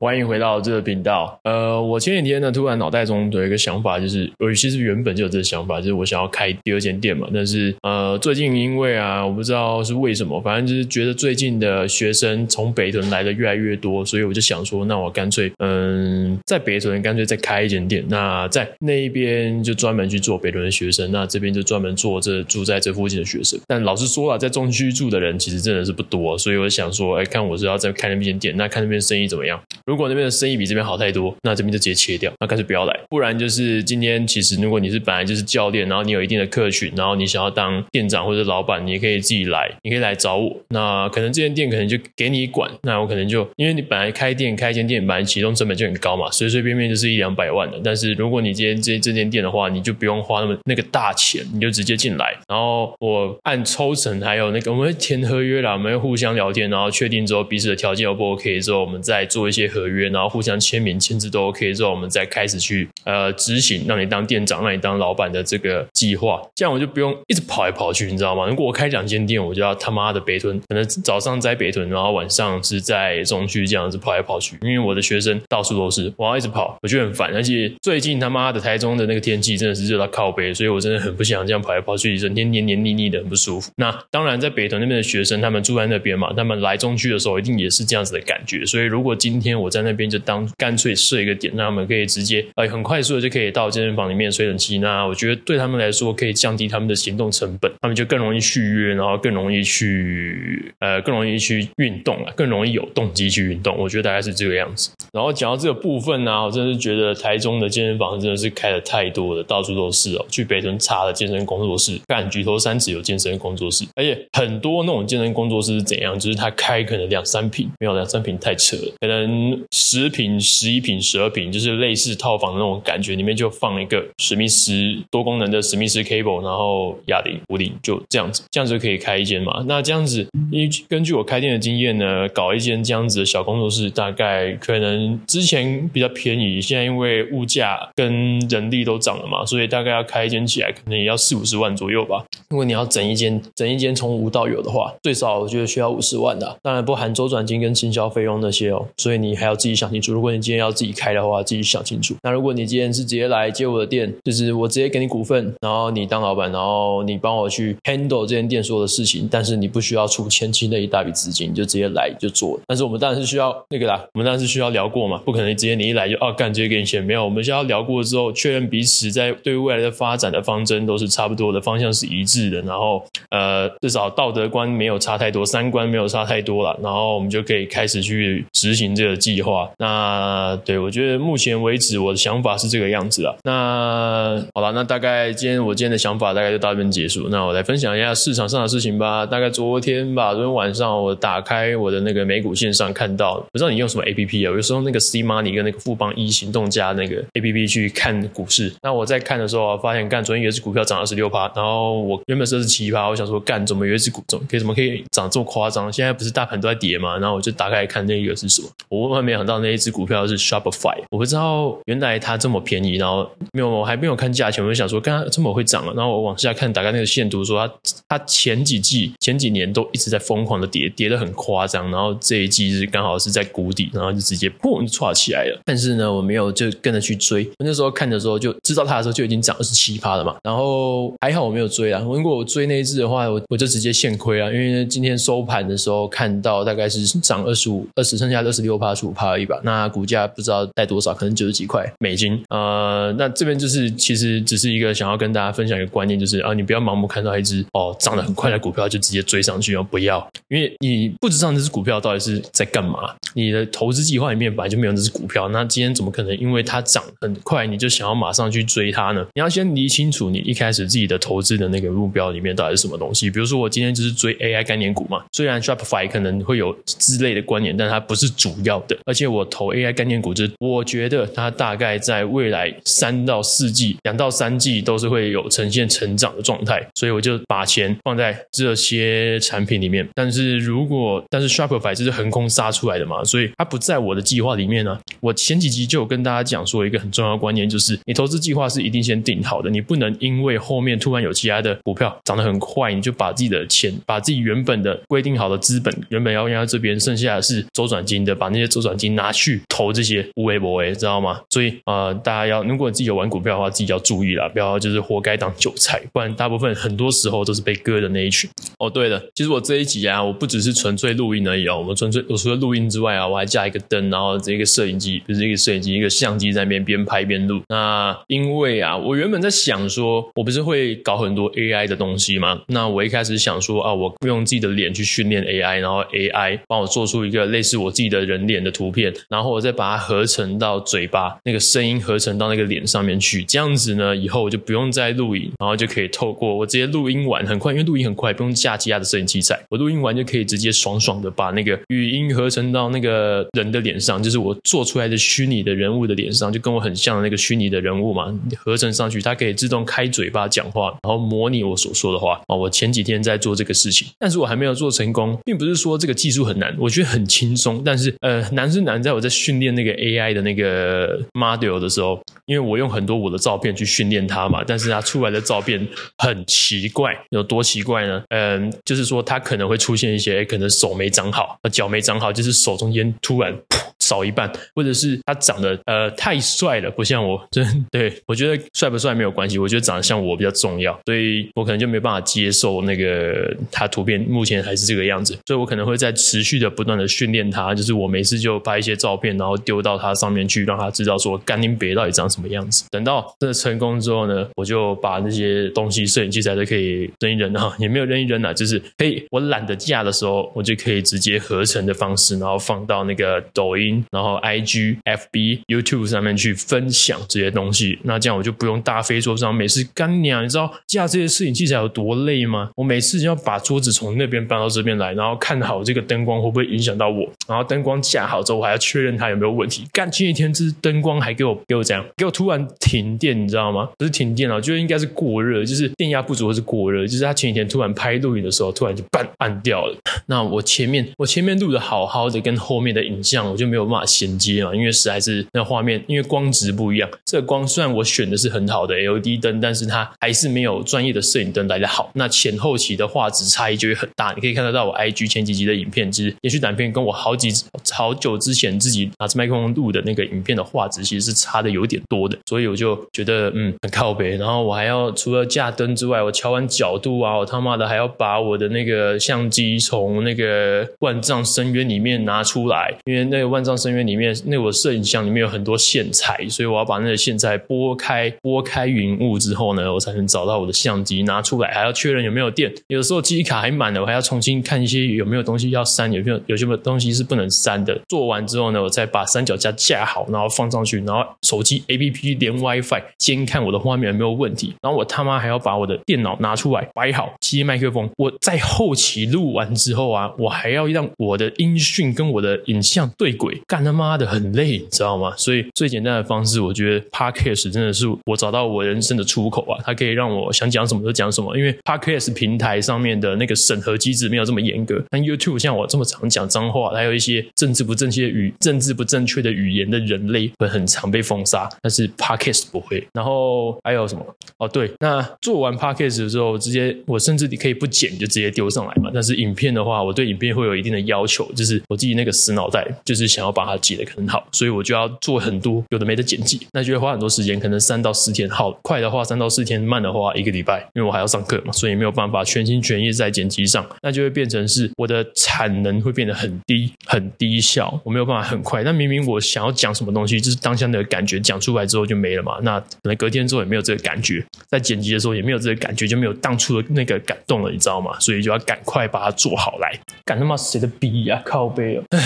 欢迎回到这个频道。呃，我前几天呢，突然脑袋中有一个想法，就是我其实原本就有这个想法，就是我想要开第二间店嘛。但是呃，最近因为啊，我不知道是为什么，反正就是觉得最近的学生从北屯来的越来越多，所以我就想说，那我干脆嗯，在北屯干脆再开一间店。那在那一边就专门去做北屯的学生，那这边就专门做这住在这附近的学生。但老实说啊，在中区住的人其实真的是不多，所以我想说，哎，看我是要再开那边店，那看那边生意怎么样。如果那边的生意比这边好太多，那这边就直接切掉，那干脆不要来。不然就是今天，其实如果你是本来就是教练，然后你有一定的客群，然后你想要当店长或者老板，你也可以自己来，你可以来找我。那可能这间店可能就给你管，那我可能就因为你本来开店开一间店，本来启动成本就很高嘛，随随便便就是一两百万的。但是如果你今天这这间店的话，你就不用花那么那个大钱，你就直接进来，然后我按抽成，还有那个我们会填合约啦，我们会互相聊天，然后确定之后彼此的条件 O 不 OK 之后，我们再做一些合。合约，然后互相签名、签字都 OK 之后，我们再开始去呃执行，让你当店长、让你当老板的这个计划。这样我就不用一直跑来跑去，你知道吗？如果我开两间店，我就要他妈的北屯，可能早上在北屯，然后晚上是在中区这样子跑来跑去。因为我的学生到处都是，我要一直跑，我觉得很烦。而且最近他妈的台中的那个天气真的是热到靠北，所以我真的很不想这样跑来跑去，整天黏黏腻腻的，很不舒服。那当然，在北屯那边的学生，他们住在那边嘛，他们来中区的时候一定也是这样子的感觉。所以如果今天我在那边就当干脆设一个点，让他们可以直接呃很快速的就可以到健身房里面吹冷气。那我觉得对他们来说可以降低他们的行动成本，他们就更容易续约，然后更容易去呃更容易去运动啊，更容易有动机去运动。我觉得大概是这个样子。然后讲到这个部分呢，我真的是觉得台中的健身房真的是开的太多了，到处都是哦。去北屯查了健身工作室，看举头三尺有健身工作室，而且很多那种健身工作室是怎样？就是他开可能两三坪，没有两三坪太扯，可能十平。十一平、十二平，就是类似套房的那种感觉，里面就放一个史密斯多功能的史密斯 cable，然后哑铃、壶铃，就这样子，这样子可以开一间嘛。那这样子，依根据我开店的经验呢，搞一间这样子的小工作室，大概可能之前比较便宜，现在因为物价跟人力都涨了嘛，所以大概要开一间起来，可能也要四五十万左右吧。如果你要整一间，整一间从无到有的话，最少我觉得需要五十万的，当然不含周转金跟行销费用那些哦，所以你还要自己想清楚。如果你今天要自己开的话，自己想清楚。那如果你今天是直接来接我的店，就是我直接给你股份，然后你当老板，然后你帮我去 handle 这间店所有的事情，但是你不需要出前期那一大笔资金，就直接来就做。但是我们当然是需要那个啦，我们当然是需要聊过嘛，不可能直接你一来就哦干直接给你钱，没有，我们需要聊过之后确认彼此在对未来的发展的方针都是差不多的，方向是一致的，然后呃至少道德观没有差太多，三观没有差太多了，然后我们就可以开始去执行这个计划。那对，我觉得目前为止我的想法是这个样子啊。那好了，那大概今天我今天的想法大概就到这边结束。那我来分享一下市场上的事情吧。大概昨天吧，昨天晚上我打开我的那个美股线上看到，不知道你用什么 APP 啊？有时候那个 C Money 跟那个富邦 E 行动加那个 APP 去看股市。那我在看的时候发现，干，昨天有一只股票涨二十六趴，然后我原本是二十七趴，我想说干，怎么有一只股怎么可以怎么可以涨这么夸张？现在不是大盘都在跌吗？然后我就打开来看那个是什么，我万万没想到那一只股票是 Shopify。我不知道原来它这么便宜，然后没有，我还没有看价钱，我就想说，刚刚这么会涨了。然后我往下看，打开那个线图，说它它前几季、前几年都一直在疯狂的跌，跌得很夸张。然后这一季是刚好是在谷底，然后就直接砰就窜起来了。但是呢，我没有就跟着去追。我那时候看的时候就知道它的时候就已经涨二十七趴了嘛。然后还好我没有追啊。如果我追那一只的话，我我就直接现亏啊。因为今天收盘的时候看到大概是涨二十五、二十，剩下二十六趴、十五趴而已吧。那股价不知道带多少，可能九十几块美金。呃，那这边就是其实只是一个想要跟大家分享一个观念，就是啊，你不要盲目看到一只哦涨得很快的股票就直接追上去哦，不要，因为你不知道这只股票到底是在干嘛。你的投资计划里面本来就没有这只股票，那今天怎么可能因为它涨很快你就想要马上去追它呢？你要先理清楚你一开始自己的投资的那个目标里面到底是什么什么东西。比如说我今天就是追 AI 概念股嘛，虽然 Shopify 可能会有之类的观念，但它不是主要的。而且我投 AI 概念股，就是我觉得它大概在未来三到四季、两到三季都是会有呈现成长的状态，所以我就把钱放在这些产品里面。但是如果但是 Shopify 就是横空杀出来的嘛，所以它不在我的计划里面呢、啊。我前几集就有跟大家讲说一个很重要的观念，就是你投资计划是一定先定好的，你不能因为后面突然有其他的股票涨得很快，坏你就把自己的钱，把自己原本的规定好的资本，原本要用在这边，剩下的是周转金的，把那些周转金拿去投这些无为博为，知道吗？所以呃，大家要，如果你自己有玩股票的话，自己要注意啦，不要就是活该当韭菜，不然大部分很多时候都是被割的那一群。哦，对了，其实我这一集啊，我不只是纯粹录音而已哦，我们纯粹我除了录音之外啊，我还加一个灯，然后这个摄影机，不是一个摄影机，一个相机在那边边拍边录。那因为啊，我原本在想说，我不是会搞很多 AI 的东西吗？那我一开始想说啊，我用自己的脸去训练 AI，然后 AI 帮我做出一个类似我自己的人脸的图片，然后我再把它合成到嘴巴那个声音合成到那个脸上面去，这样子呢，以后我就不用再录影，然后就可以透过我直接录音完很快，因为录音很快，不用架其他的摄影器材，我录音完就可以直接爽爽的把那个语音合成到那个人的脸上，就是我做出来的虚拟的人物的脸上，就跟我很像的那个虚拟的人物嘛，合成上去，它可以自动开嘴巴讲话，然后模拟我所说的话哦。我前几天在做这个事情，但是我还没有做成功，并不是说这个技术很难，我觉得很轻松，但是呃，难是难在我在训练那个 AI 的那个 model 的时候，因为我用很多我的照片去训练它嘛，但是它出来的照片很奇怪，有多奇怪呢？嗯，就是说它可能会出现一些，可能手没长好，脚没长好，就是手中间突然。少一半，或者是他长得呃太帅了，不像我，真对我觉得帅不帅没有关系，我觉得长得像我比较重要，所以我可能就没办法接受那个他图片目前还是这个样子，所以我可能会在持续的不断的训练他，就是我每次就拍一些照片，然后丢到他上面去，让他知道说干林别到底长什么样子。等到真的成功之后呢，我就把那些东西摄影器材都可以扔一扔啊，也没有扔一扔啊，就是可以我懒得架的时候，我就可以直接合成的方式，然后放到那个抖音。然后，IG、FB、YouTube 上面去分享这些东西，那这样我就不用大费周章，每次干娘，你知道架这些摄影器材有多累累吗？我每次就要把桌子从那边搬到这边来，然后看好这个灯光会不会影响到我，然后灯光架好之后，我还要确认它有没有问题。干前几天这灯光还给我给我这样，给我突然停电，你知道吗？不是停电了，我觉得应该是过热，就是电压不足或是过热，就是他前几天突然拍录影的时候，突然就半暗掉了。那我前面我前面录的好好的，跟后面的影像我就没有办法衔接了，因为实在是那画面，因为光质不一样。这光虽然我选的是很好的 LED 灯，但是它还是没有专业的摄影灯来的好。那前后期的画质差异就会很大。你可以看得到我 IG 前几集的影片，其实连续短片跟我好几好久之前自己拿着麦克风录的那个影片的画质，其实是差的有点多的。所以我就觉得嗯很靠北。然后我还要除了架灯之外，我调完角度啊，我他妈的还要把我的那个相机从那个万丈深渊里面拿出来，因为那个万丈深渊里面。那我摄影箱里面有很多线材，所以我要把那个线材拨开，拨开云雾之后呢，我才能找到我的相机拿出来，还要确认有没有电。有时候记忆卡还满了，我还要重新看一些有没有东西要删，有没有有什么东西是不能删的。做完之后呢，我再把三脚架架好，然后放上去，然后手机 APP 连 WiFi 监看我的画面有没有问题。然后我他妈还要把我的电脑拿出来摆好，接麦克风。我在后期录完之后啊，我还要让我的音讯跟我的影像对轨，干他妈的！很累，你知道吗？所以最简单的方式，我觉得 Podcast 真的是我找到我人生的出口啊！它可以让我想讲什么就讲什么，因为 Podcast K S 平台上面的那个审核机制没有这么严格。但 YouTube 像我这么常讲脏话，还有一些政治不正确语、政治不正确的语言的人类会很常被封杀，但是 Podcast 不会。然后还有什么？哦，对，那做完 Podcast 的时候，直接我甚至你可以不剪就直接丢上来嘛。但是影片的话，我对影片会有一定的要求，就是我自己那个死脑袋，就是想要把它剪得很好，所以我就要做很多有的没的剪辑，那就会花很多时间，可能三到四天。好，快的话三到四天，慢的话一个礼拜，因为我还要上课嘛，所以也没有办法全心全意在剪辑上，那就会变成是我的产能会变得很低，很低效，我没有办法很快。那明明我想要讲什么东西，就是当下的感觉讲出来之后就没了嘛，那可能隔天之后也没有这个感觉，在剪辑的时候也没有这个感觉，就没有当初的那个感动了，你知道吗？所以就要赶快把它做好来。赶他妈谁的逼呀、啊？靠背哦！唉，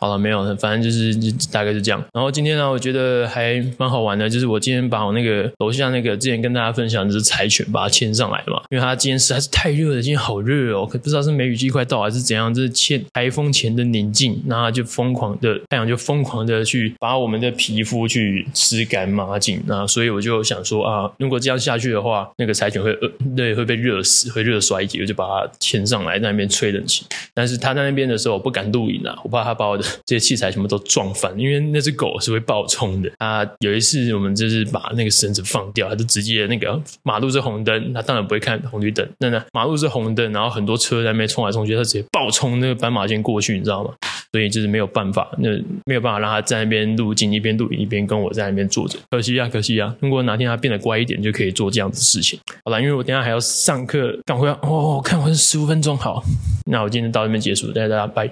好了，没有了，反正就是大概是这样。然后今天呢，我觉得还蛮好玩的，就是我今天把我那个楼下那个之前跟大家分享的是柴犬，把它牵上来嘛，因为它今天实在是太热了，今天好热哦，可不知道是梅雨季快到还是怎样，这是前台风前的宁静，然后就疯狂的太阳就疯狂的去把我们的皮肤去吃干抹净，那所以我就想说啊，如果这样下去的话，那个柴犬会呃对会被热死，会热衰竭，我就把它牵上来在那边吹冷气，但是它在那边的时候我不敢露营啊，我怕它把我的这些器材全部都撞翻，因为那只狗是会暴冲的。啊，有一次我们就是把那个绳子放掉，它就直接那个马路是红灯，它当然不会看红绿灯。那那马路是红灯，然后很多车在那边冲来冲去，他直接暴冲那个斑马线过去，你知道吗？所以就是没有办法，那没有办法让他在那边路径一边录影一边跟我在那边坐着，可惜啊，可惜啊！如果哪天他变得乖一点，就可以做这样子的事情。好了，因为我等下还要上课，赶回来哦，看完十五分钟，好，那我今天到这边结束，大家大家拜。